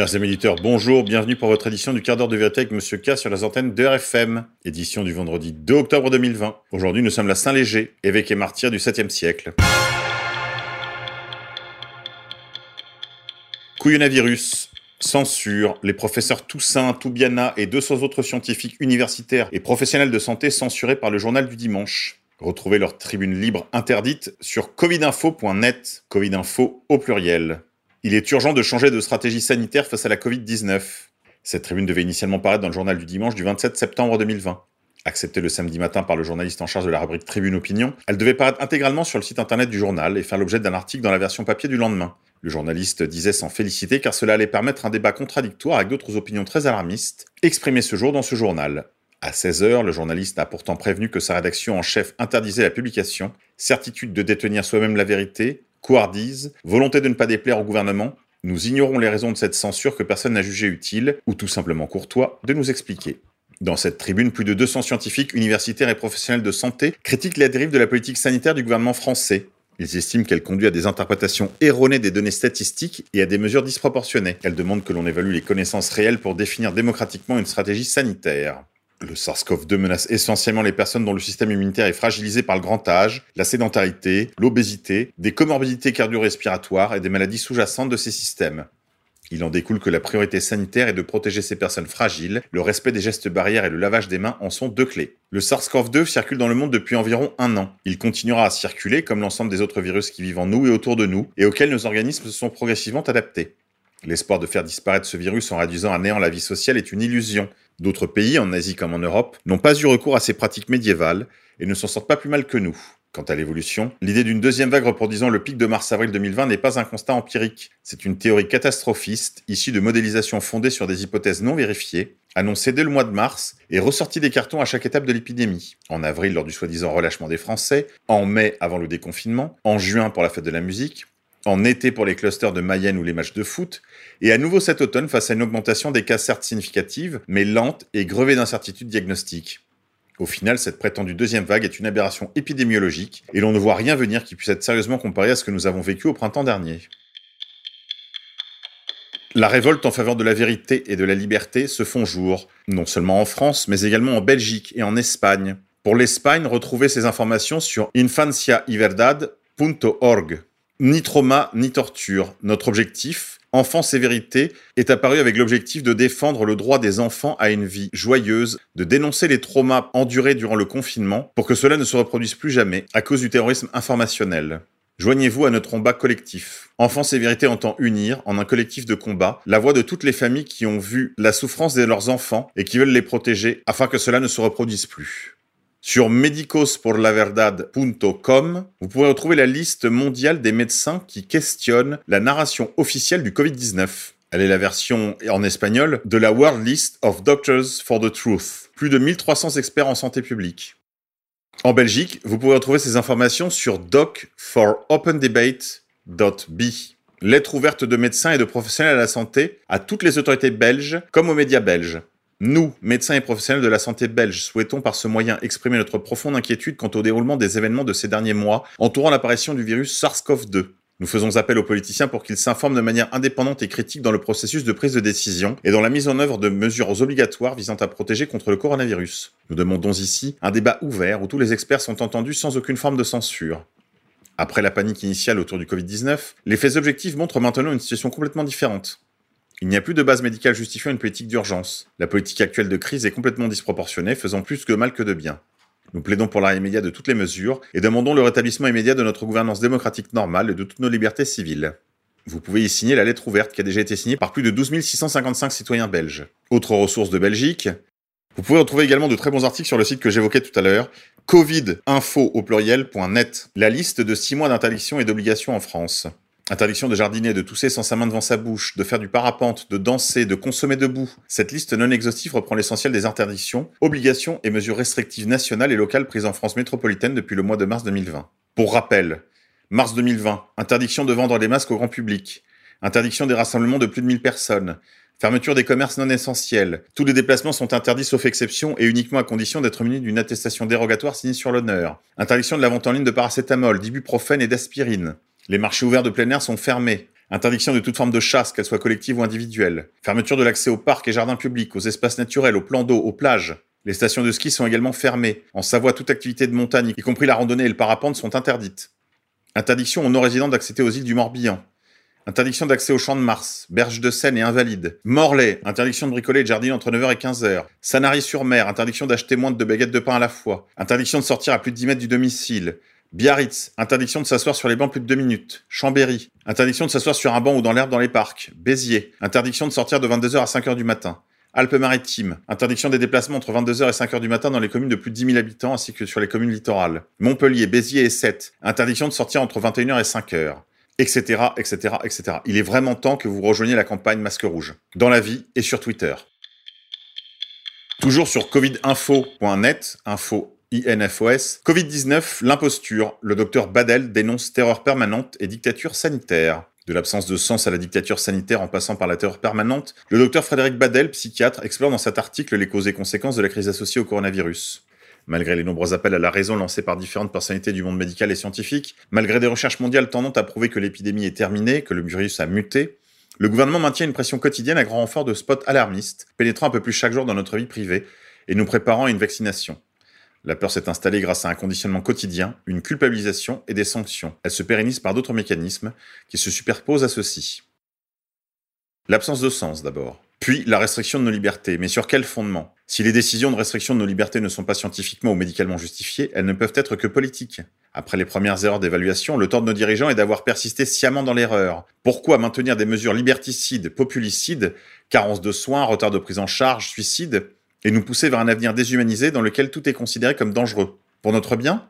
Chers amis éditeurs, bonjour, bienvenue pour votre édition du quart d'heure de vérité avec Monsieur K sur la antenne de RFM, édition du vendredi 2 octobre 2020. Aujourd'hui, nous sommes la Saint-Léger, évêque et martyr du 7e siècle. Couillonavirus, censure, les professeurs Toussaint, Toubiana et 200 autres scientifiques universitaires et professionnels de santé censurés par le journal du dimanche. Retrouvez leur tribune libre interdite sur covidinfo.net, covidinfo au pluriel. Il est urgent de changer de stratégie sanitaire face à la Covid-19. Cette tribune devait initialement paraître dans le journal du dimanche du 27 septembre 2020. Acceptée le samedi matin par le journaliste en charge de la rubrique Tribune Opinion, elle devait paraître intégralement sur le site internet du journal et faire l'objet d'un article dans la version papier du lendemain. Le journaliste disait s'en féliciter car cela allait permettre un débat contradictoire avec d'autres opinions très alarmistes, exprimées ce jour dans ce journal. À 16h, le journaliste a pourtant prévenu que sa rédaction en chef interdisait la publication, certitude de détenir soi-même la vérité, couardise, volonté de ne pas déplaire au gouvernement, nous ignorons les raisons de cette censure que personne n'a jugé utile, ou tout simplement courtois, de nous expliquer. Dans cette tribune, plus de 200 scientifiques, universitaires et professionnels de santé critiquent la dérive de la politique sanitaire du gouvernement français. Ils estiment qu'elle conduit à des interprétations erronées des données statistiques et à des mesures disproportionnées. Elles demandent que l'on évalue les connaissances réelles pour définir démocratiquement une stratégie sanitaire. Le SARS-CoV-2 menace essentiellement les personnes dont le système immunitaire est fragilisé par le grand âge, la sédentarité, l'obésité, des comorbidités cardio-respiratoires et des maladies sous-jacentes de ces systèmes. Il en découle que la priorité sanitaire est de protéger ces personnes fragiles, le respect des gestes barrières et le lavage des mains en sont deux clés. Le SARS-CoV-2 circule dans le monde depuis environ un an. Il continuera à circuler comme l'ensemble des autres virus qui vivent en nous et autour de nous, et auxquels nos organismes se sont progressivement adaptés. L'espoir de faire disparaître ce virus en réduisant à néant la vie sociale est une illusion. D'autres pays, en Asie comme en Europe, n'ont pas eu recours à ces pratiques médiévales et ne s'en sortent pas plus mal que nous. Quant à l'évolution, l'idée d'une deuxième vague reproduisant le pic de mars-avril 2020 n'est pas un constat empirique. C'est une théorie catastrophiste, issue de modélisations fondées sur des hypothèses non vérifiées, annoncée dès le mois de mars et ressortie des cartons à chaque étape de l'épidémie. En avril, lors du soi-disant relâchement des Français, en mai, avant le déconfinement, en juin pour la fête de la musique, en été pour les clusters de Mayenne ou les matchs de foot, et à nouveau cet automne face à une augmentation des cas certes significative, mais lente et grevée d'incertitudes diagnostiques. Au final, cette prétendue deuxième vague est une aberration épidémiologique, et l'on ne voit rien venir qui puisse être sérieusement comparé à ce que nous avons vécu au printemps dernier. La révolte en faveur de la vérité et de la liberté se font jour, non seulement en France, mais également en Belgique et en Espagne. Pour l'Espagne, retrouvez ces informations sur infanciaiverdad.org. Ni trauma, ni torture. Notre objectif, Enfance et vérité, est apparu avec l'objectif de défendre le droit des enfants à une vie joyeuse, de dénoncer les traumas endurés durant le confinement pour que cela ne se reproduise plus jamais à cause du terrorisme informationnel. Joignez-vous à notre combat collectif. Enfance et vérité entend unir, en un collectif de combat, la voix de toutes les familles qui ont vu la souffrance de leurs enfants et qui veulent les protéger afin que cela ne se reproduise plus. Sur medicosporlaverdad.com, vous pourrez retrouver la liste mondiale des médecins qui questionnent la narration officielle du Covid-19. Elle est la version en espagnol de la World List of Doctors for the Truth. Plus de 1300 experts en santé publique. En Belgique, vous pouvez retrouver ces informations sur docforopenDebate.be. Lettre ouverte de médecins et de professionnels à la santé à toutes les autorités belges comme aux médias belges. Nous, médecins et professionnels de la santé belges, souhaitons par ce moyen exprimer notre profonde inquiétude quant au déroulement des événements de ces derniers mois entourant l'apparition du virus SARS-CoV-2. Nous faisons appel aux politiciens pour qu'ils s'informent de manière indépendante et critique dans le processus de prise de décision et dans la mise en œuvre de mesures obligatoires visant à protéger contre le coronavirus. Nous demandons ici un débat ouvert où tous les experts sont entendus sans aucune forme de censure. Après la panique initiale autour du Covid-19, les faits objectifs montrent maintenant une situation complètement différente. Il n'y a plus de base médicale justifiant une politique d'urgence. La politique actuelle de crise est complètement disproportionnée, faisant plus de mal que de bien. Nous plaidons pour l'arrêt immédiat de toutes les mesures et demandons le rétablissement immédiat de notre gouvernance démocratique normale et de toutes nos libertés civiles. Vous pouvez y signer la lettre ouverte qui a déjà été signée par plus de 12 655 citoyens belges. Autre ressource de Belgique, vous pouvez retrouver également de très bons articles sur le site que j'évoquais tout à l'heure, covidinfo au pluriel.net, la liste de 6 mois d'interdiction et d'obligation en France. Interdiction de jardiner, de tousser sans sa main devant sa bouche, de faire du parapente, de danser, de consommer debout. Cette liste non exhaustive reprend l'essentiel des interdictions, obligations et mesures restrictives nationales et locales prises en France métropolitaine depuis le mois de mars 2020. Pour rappel, mars 2020, interdiction de vendre des masques au grand public, interdiction des rassemblements de plus de 1000 personnes, Fermeture des commerces non essentiels. Tous les déplacements sont interdits sauf exception et uniquement à condition d'être munis d'une attestation dérogatoire signée sur l'honneur. Interdiction de la vente en ligne de paracétamol, d'ibuprofène et d'aspirine. Les marchés ouverts de plein air sont fermés. Interdiction de toute forme de chasse, qu'elle soit collective ou individuelle. Fermeture de l'accès aux parcs et jardins publics, aux espaces naturels, aux plans d'eau, aux plages. Les stations de ski sont également fermées. En Savoie, toute activité de montagne, y compris la randonnée et le parapente, sont interdites. Interdiction aux non-résidents d'accéder aux îles du Morbihan. Interdiction d'accès aux champs de Mars, Berge de Seine et Invalides. Morlaix, interdiction de bricoler et de jardiner entre 9h et 15h. Sanary-sur-Mer, interdiction d'acheter moins de deux baguettes de pain à la fois. Interdiction de sortir à plus de 10 mètres du domicile. Biarritz, interdiction de s'asseoir sur les bancs plus de deux minutes. Chambéry, interdiction de s'asseoir sur un banc ou dans l'herbe dans les parcs. Béziers, interdiction de sortir de 22h à 5h du matin. Alpes-Maritimes, interdiction des déplacements entre 22h et 5h du matin dans les communes de plus de 10 000 habitants ainsi que sur les communes littorales. Montpellier, Béziers et Sète, interdiction de sortir entre 21h et 5h. Etc., etc., etc. Il est vraiment temps que vous rejoigniez la campagne Masque Rouge. Dans la vie et sur Twitter. Toujours sur covidinfo.net, info INFOS. Covid-19, l'imposture. Le docteur Badel dénonce terreur permanente et dictature sanitaire. De l'absence de sens à la dictature sanitaire en passant par la terreur permanente, le docteur Frédéric Badel, psychiatre, explore dans cet article les causes et conséquences de la crise associée au coronavirus. Malgré les nombreux appels à la raison lancés par différentes personnalités du monde médical et scientifique, malgré des recherches mondiales tendant à prouver que l'épidémie est terminée, que le virus a muté, le gouvernement maintient une pression quotidienne à grand renfort de spots alarmistes, pénétrant un peu plus chaque jour dans notre vie privée et nous préparant à une vaccination. La peur s'est installée grâce à un conditionnement quotidien, une culpabilisation et des sanctions. Elle se pérennise par d'autres mécanismes qui se superposent à ceux-ci. L'absence de sens d'abord. Puis la restriction de nos libertés. Mais sur quel fondement? Si les décisions de restriction de nos libertés ne sont pas scientifiquement ou médicalement justifiées, elles ne peuvent être que politiques. Après les premières erreurs d'évaluation, le tort de nos dirigeants est d'avoir persisté sciemment dans l'erreur. Pourquoi maintenir des mesures liberticides, populicides, carence de soins, retard de prise en charge, suicide? Et nous pousser vers un avenir déshumanisé dans lequel tout est considéré comme dangereux. Pour notre bien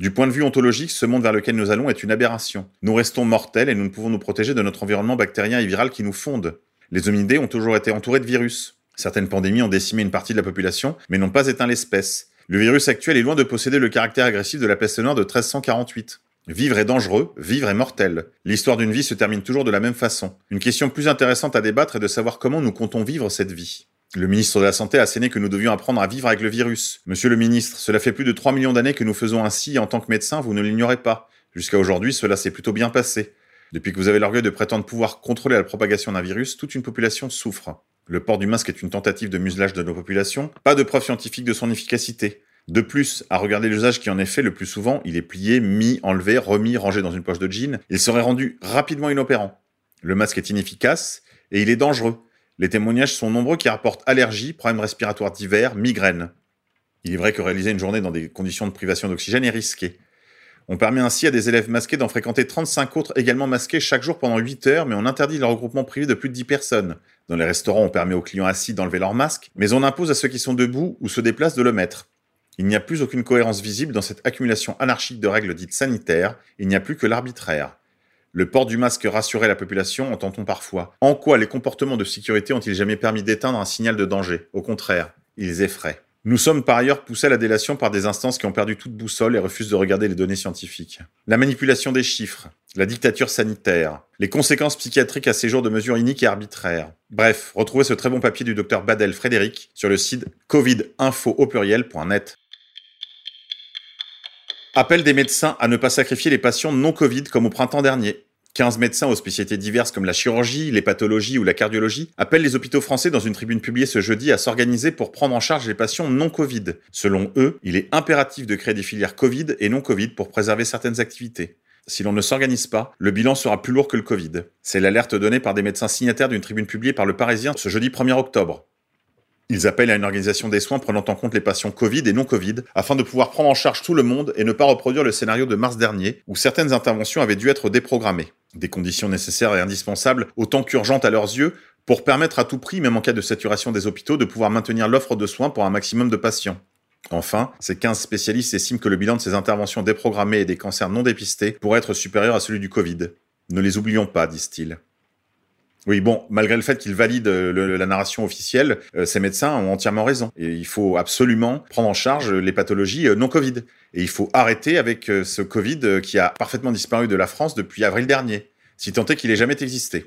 Du point de vue ontologique, ce monde vers lequel nous allons est une aberration. Nous restons mortels et nous ne pouvons nous protéger de notre environnement bactérien et viral qui nous fonde. Les hominidés ont toujours été entourés de virus. Certaines pandémies ont décimé une partie de la population, mais n'ont pas éteint l'espèce. Le virus actuel est loin de posséder le caractère agressif de la peste noire de 1348. Vivre est dangereux, vivre est mortel. L'histoire d'une vie se termine toujours de la même façon. Une question plus intéressante à débattre est de savoir comment nous comptons vivre cette vie. Le ministre de la Santé a asséné que nous devions apprendre à vivre avec le virus. Monsieur le ministre, cela fait plus de 3 millions d'années que nous faisons ainsi en tant que médecin, vous ne l'ignorez pas. Jusqu'à aujourd'hui, cela s'est plutôt bien passé. Depuis que vous avez l'orgueil de prétendre pouvoir contrôler la propagation d'un virus, toute une population souffre. Le port du masque est une tentative de muselage de nos populations, pas de preuve scientifique de son efficacité. De plus, à regarder l'usage qui en est fait le plus souvent, il est plié, mis, enlevé, remis, rangé dans une poche de jean, il serait rendu rapidement inopérant. Le masque est inefficace et il est dangereux. Les témoignages sont nombreux qui rapportent allergies, problèmes respiratoires divers, migraines. Il est vrai que réaliser une journée dans des conditions de privation d'oxygène est risqué. On permet ainsi à des élèves masqués d'en fréquenter 35 autres également masqués chaque jour pendant 8 heures, mais on interdit le regroupement privé de plus de 10 personnes. Dans les restaurants, on permet aux clients assis d'enlever leur masque, mais on impose à ceux qui sont debout ou se déplacent de le mettre. Il n'y a plus aucune cohérence visible dans cette accumulation anarchique de règles dites sanitaires, il n'y a plus que l'arbitraire. Le port du masque rassurait la population, entend-on parfois. En quoi les comportements de sécurité ont-ils jamais permis d'éteindre un signal de danger? Au contraire, ils effraient. Nous sommes par ailleurs poussés à la délation par des instances qui ont perdu toute boussole et refusent de regarder les données scientifiques. La manipulation des chiffres, la dictature sanitaire, les conséquences psychiatriques à ces jours de mesures iniques et arbitraires. Bref, retrouvez ce très bon papier du docteur Badel Frédéric sur le site covidinfo au pluriel.net. Appel des médecins à ne pas sacrifier les patients non Covid comme au printemps dernier. 15 médecins aux spécialités diverses comme la chirurgie, les pathologies ou la cardiologie appellent les hôpitaux français dans une tribune publiée ce jeudi à s'organiser pour prendre en charge les patients non Covid. Selon eux, il est impératif de créer des filières Covid et non Covid pour préserver certaines activités. Si l'on ne s'organise pas, le bilan sera plus lourd que le Covid. C'est l'alerte donnée par des médecins signataires d'une tribune publiée par le Parisien ce jeudi 1er octobre. Ils appellent à une organisation des soins prenant en compte les patients Covid et non Covid, afin de pouvoir prendre en charge tout le monde et ne pas reproduire le scénario de mars dernier, où certaines interventions avaient dû être déprogrammées. Des conditions nécessaires et indispensables, autant qu'urgentes à leurs yeux, pour permettre à tout prix, même en cas de saturation des hôpitaux, de pouvoir maintenir l'offre de soins pour un maximum de patients. Enfin, ces 15 spécialistes estiment que le bilan de ces interventions déprogrammées et des cancers non dépistés pourrait être supérieur à celui du Covid. Ne les oublions pas, disent-ils. Oui, bon, malgré le fait qu'ils valident euh, la narration officielle, euh, ces médecins ont entièrement raison. Et il faut absolument prendre en charge les pathologies euh, non Covid. Et il faut arrêter avec ce Covid qui a parfaitement disparu de la France depuis avril dernier, si tant est qu'il ait jamais existé.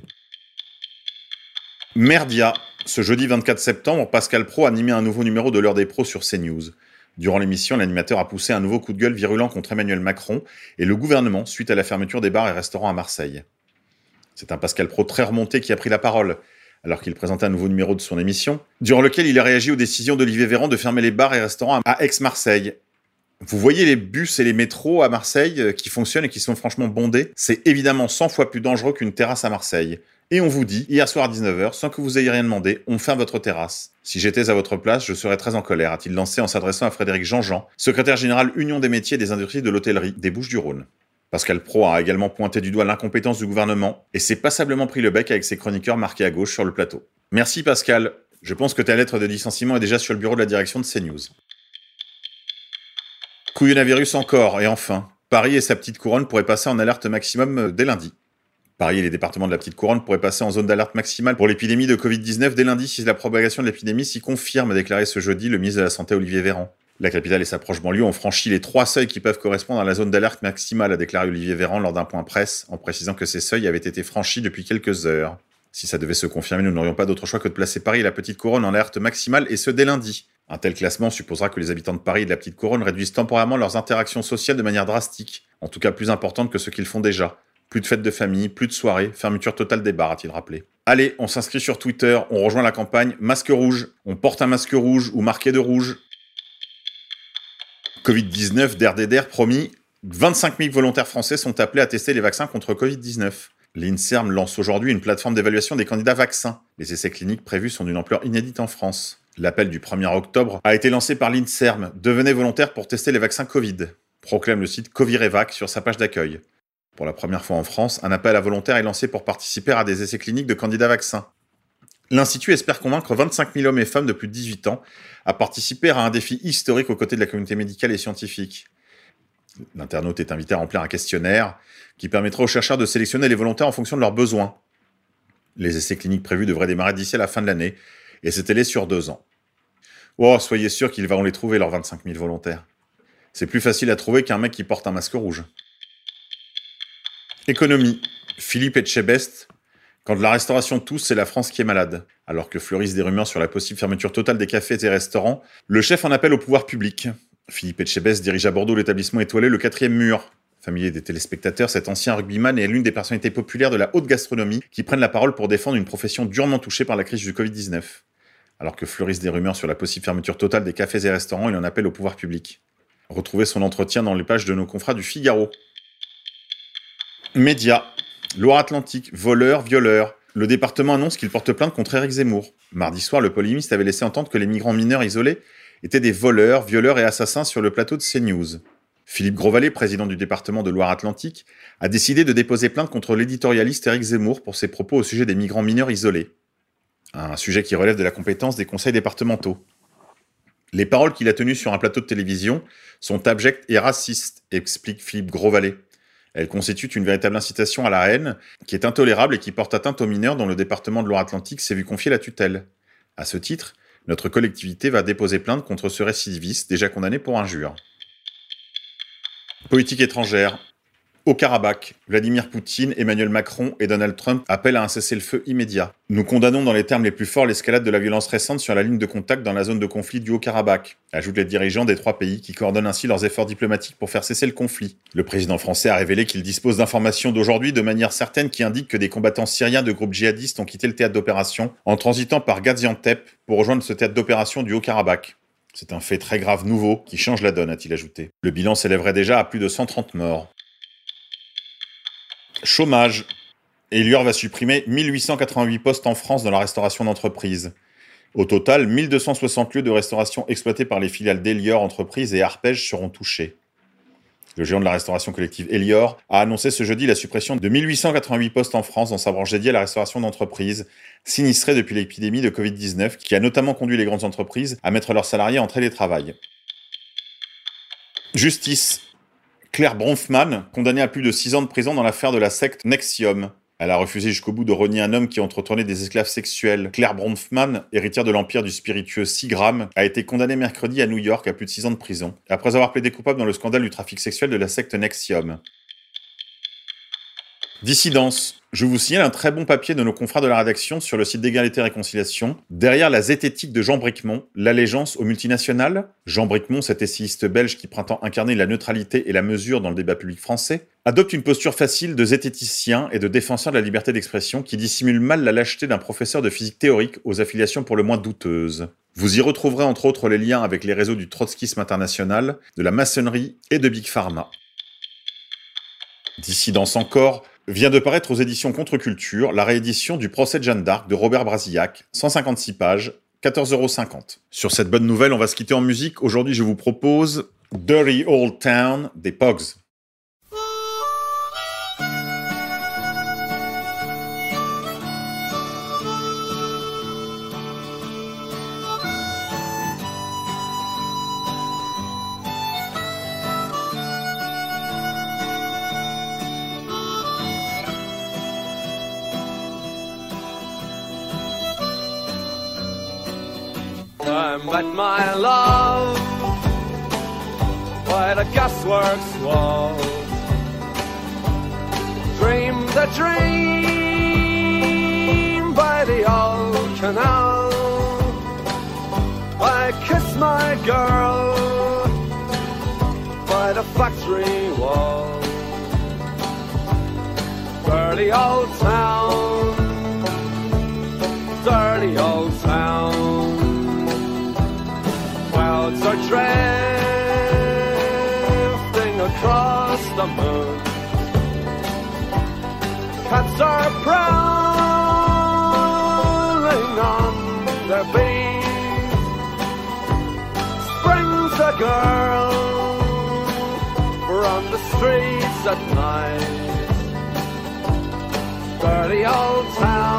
Merdia, ce jeudi 24 septembre, Pascal Pro animait un nouveau numéro de l'heure des pros sur CNews. Durant l'émission, l'animateur a poussé un nouveau coup de gueule virulent contre Emmanuel Macron et le gouvernement suite à la fermeture des bars et restaurants à Marseille. C'est un Pascal Pro très remonté qui a pris la parole alors qu'il présentait un nouveau numéro de son émission, durant lequel il a réagi aux décisions d'Olivier Véran de fermer les bars et restaurants à Aix-Marseille. Vous voyez les bus et les métros à Marseille euh, qui fonctionnent et qui sont franchement bondés C'est évidemment 100 fois plus dangereux qu'une terrasse à Marseille. Et on vous dit, hier soir à 19h, sans que vous ayez rien demandé, on ferme votre terrasse. Si j'étais à votre place, je serais très en colère, a-t-il lancé en s'adressant à Frédéric Jean-Jean, secrétaire général Union des métiers des industries de l'hôtellerie des Bouches-du-Rhône. Pascal Pro a également pointé du doigt l'incompétence du gouvernement et s'est passablement pris le bec avec ses chroniqueurs marqués à gauche sur le plateau. Merci Pascal. Je pense que ta lettre de licenciement est déjà sur le bureau de la direction de CNews. Couillonavirus encore, et enfin, Paris et sa petite couronne pourraient passer en alerte maximum euh, dès lundi. Paris et les départements de la petite couronne pourraient passer en zone d'alerte maximale pour l'épidémie de Covid-19 dès lundi si la propagation de l'épidémie s'y confirme, a déclaré ce jeudi le ministre de la Santé Olivier Véran. La capitale et sa proche banlieue ont franchi les trois seuils qui peuvent correspondre à la zone d'alerte maximale, a déclaré Olivier Véran lors d'un point presse, en précisant que ces seuils avaient été franchis depuis quelques heures. Si ça devait se confirmer, nous n'aurions pas d'autre choix que de placer Paris et la Petite Couronne en alerte maximale, et ce dès lundi. Un tel classement supposera que les habitants de Paris et de la Petite Couronne réduisent temporairement leurs interactions sociales de manière drastique, en tout cas plus importante que ce qu'ils font déjà. Plus de fêtes de famille, plus de soirées, fermeture totale des bars, a-t-il rappelé. Allez, on s'inscrit sur Twitter, on rejoint la campagne Masque rouge, on porte un masque rouge ou marqué de rouge, Covid-19, DRDDR promis, 25 000 volontaires français sont appelés à tester les vaccins contre Covid-19. L'INSERM lance aujourd'hui une plateforme d'évaluation des candidats vaccins. Les essais cliniques prévus sont d'une ampleur inédite en France. L'appel du 1er octobre a été lancé par l'INSERM. Devenez volontaire pour tester les vaccins Covid. Proclame le site Covirevac sur sa page d'accueil. Pour la première fois en France, un appel à volontaires est lancé pour participer à des essais cliniques de candidats vaccins. L'Institut espère convaincre 25 000 hommes et femmes de plus de 18 ans à participer à un défi historique aux côtés de la communauté médicale et scientifique. L'internaute est invité à remplir un questionnaire qui permettra aux chercheurs de sélectionner les volontaires en fonction de leurs besoins. Les essais cliniques prévus devraient démarrer d'ici à la fin de l'année et s'étaler sur deux ans. Oh, soyez sûr qu'ils vont les trouver, leurs 25 000 volontaires. C'est plus facile à trouver qu'un mec qui porte un masque rouge. Économie. Philippe Etchebest quand de la restauration tousse, c'est la France qui est malade. Alors que fleurissent des rumeurs sur la possible fermeture totale des cafés et restaurants, le chef en appelle au pouvoir public. Philippe Etchebest dirige à Bordeaux l'établissement étoilé Le Quatrième Mur. Familier des téléspectateurs, cet ancien rugbyman est l'une des personnalités populaires de la haute gastronomie qui prennent la parole pour défendre une profession durement touchée par la crise du Covid-19. Alors que fleurissent des rumeurs sur la possible fermeture totale des cafés et restaurants, il en appelle au pouvoir public. Retrouvez son entretien dans les pages de nos confrères du Figaro. Média. Loire-Atlantique, voleur, violeur. Le département annonce qu'il porte plainte contre Éric Zemmour. Mardi soir, le polémiste avait laissé entendre que les migrants mineurs isolés étaient des voleurs, violeurs et assassins sur le plateau de CNews. Philippe Grosvalet, président du département de Loire-Atlantique, a décidé de déposer plainte contre l'éditorialiste Éric Zemmour pour ses propos au sujet des migrants mineurs isolés. Un sujet qui relève de la compétence des conseils départementaux. Les paroles qu'il a tenues sur un plateau de télévision sont abjectes et racistes, explique Philippe Grosvalet. Elle constitue une véritable incitation à la haine, qui est intolérable et qui porte atteinte aux mineurs dont le département de Loire-Atlantique s'est vu confier la tutelle. À ce titre, notre collectivité va déposer plainte contre ce récidiviste déjà condamné pour injure. Politique étrangère. Au Karabakh, Vladimir Poutine, Emmanuel Macron et Donald Trump appellent à un cessez-le-feu immédiat. Nous condamnons dans les termes les plus forts l'escalade de la violence récente sur la ligne de contact dans la zone de conflit du Haut-Karabakh, ajoutent les dirigeants des trois pays qui coordonnent ainsi leurs efforts diplomatiques pour faire cesser le conflit. Le président français a révélé qu'il dispose d'informations d'aujourd'hui de manière certaine qui indiquent que des combattants syriens de groupes djihadistes ont quitté le théâtre d'opération en transitant par Gaziantep pour rejoindre ce théâtre d'opération du Haut-Karabakh. C'est un fait très grave nouveau qui change la donne, a-t-il ajouté. Le bilan s'élèverait déjà à plus de 130 morts. Chômage. Elior va supprimer 1888 postes en France dans la restauration d'entreprise. Au total, 1260 lieux de restauration exploités par les filiales d'Elior Entreprises et Arpège seront touchés. Le géant de la restauration collective Elior a annoncé ce jeudi la suppression de 1888 postes en France dans sa branche dédiée à la restauration d'entreprise, sinistrée depuis l'épidémie de Covid-19, qui a notamment conduit les grandes entreprises à mettre leurs salariés en télétravail. Justice. Claire Bronfman, condamnée à plus de 6 ans de prison dans l'affaire de la secte Nexium. Elle a refusé jusqu'au bout de renier un homme qui entretenait des esclaves sexuels. Claire Bronfman, héritière de l'empire du spiritueux Sigram, a été condamnée mercredi à New York à plus de 6 ans de prison, après avoir plaidé coupable dans le scandale du trafic sexuel de la secte Nexium. Dissidence. Je vous signale un très bon papier de nos confrères de la rédaction sur le site d'égalité et réconciliation. Derrière la zététique de Jean Bricmont, l'allégeance aux multinationales. Jean Bricmont, cet essayiste belge qui prétend incarner la neutralité et la mesure dans le débat public français, adopte une posture facile de zététicien et de défenseur de la liberté d'expression qui dissimule mal la lâcheté d'un professeur de physique théorique aux affiliations pour le moins douteuses. Vous y retrouverez entre autres les liens avec les réseaux du trotskisme international, de la maçonnerie et de Big Pharma. Dissidence encore, vient de paraître aux éditions Contre-Culture la réédition du procès de Jeanne d'Arc de Robert Brasillac, 156 pages, 14,50€. Sur cette bonne nouvelle, on va se quitter en musique. Aujourd'hui, je vous propose Dirty Old Town des Pogs. Met my love by the gasworks wall. Dreamed a dream by the old canal. I kissed my girl by the factory wall. Dirty old town, Cats are prowling on their beat. Springs a girl from the streets at night. Dirty old town,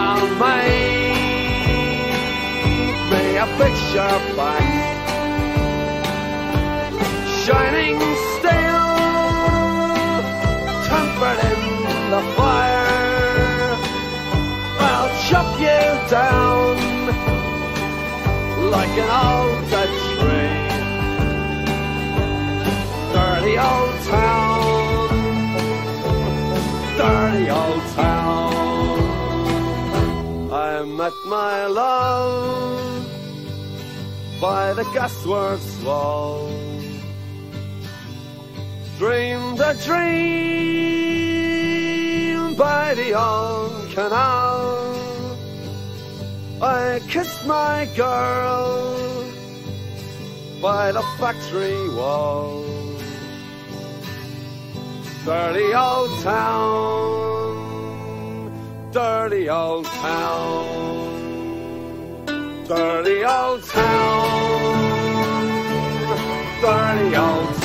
a picture back, shining steel, tempered in the fire. I'll chop you down like an old Dutch tree. Dirty old town, dirty old town. I met my love by the gasworks wall. Dreamed a dream by the old canal I kissed my girl by the factory wall. Dirty old town, dirty old town, dirty old town, dirty old town.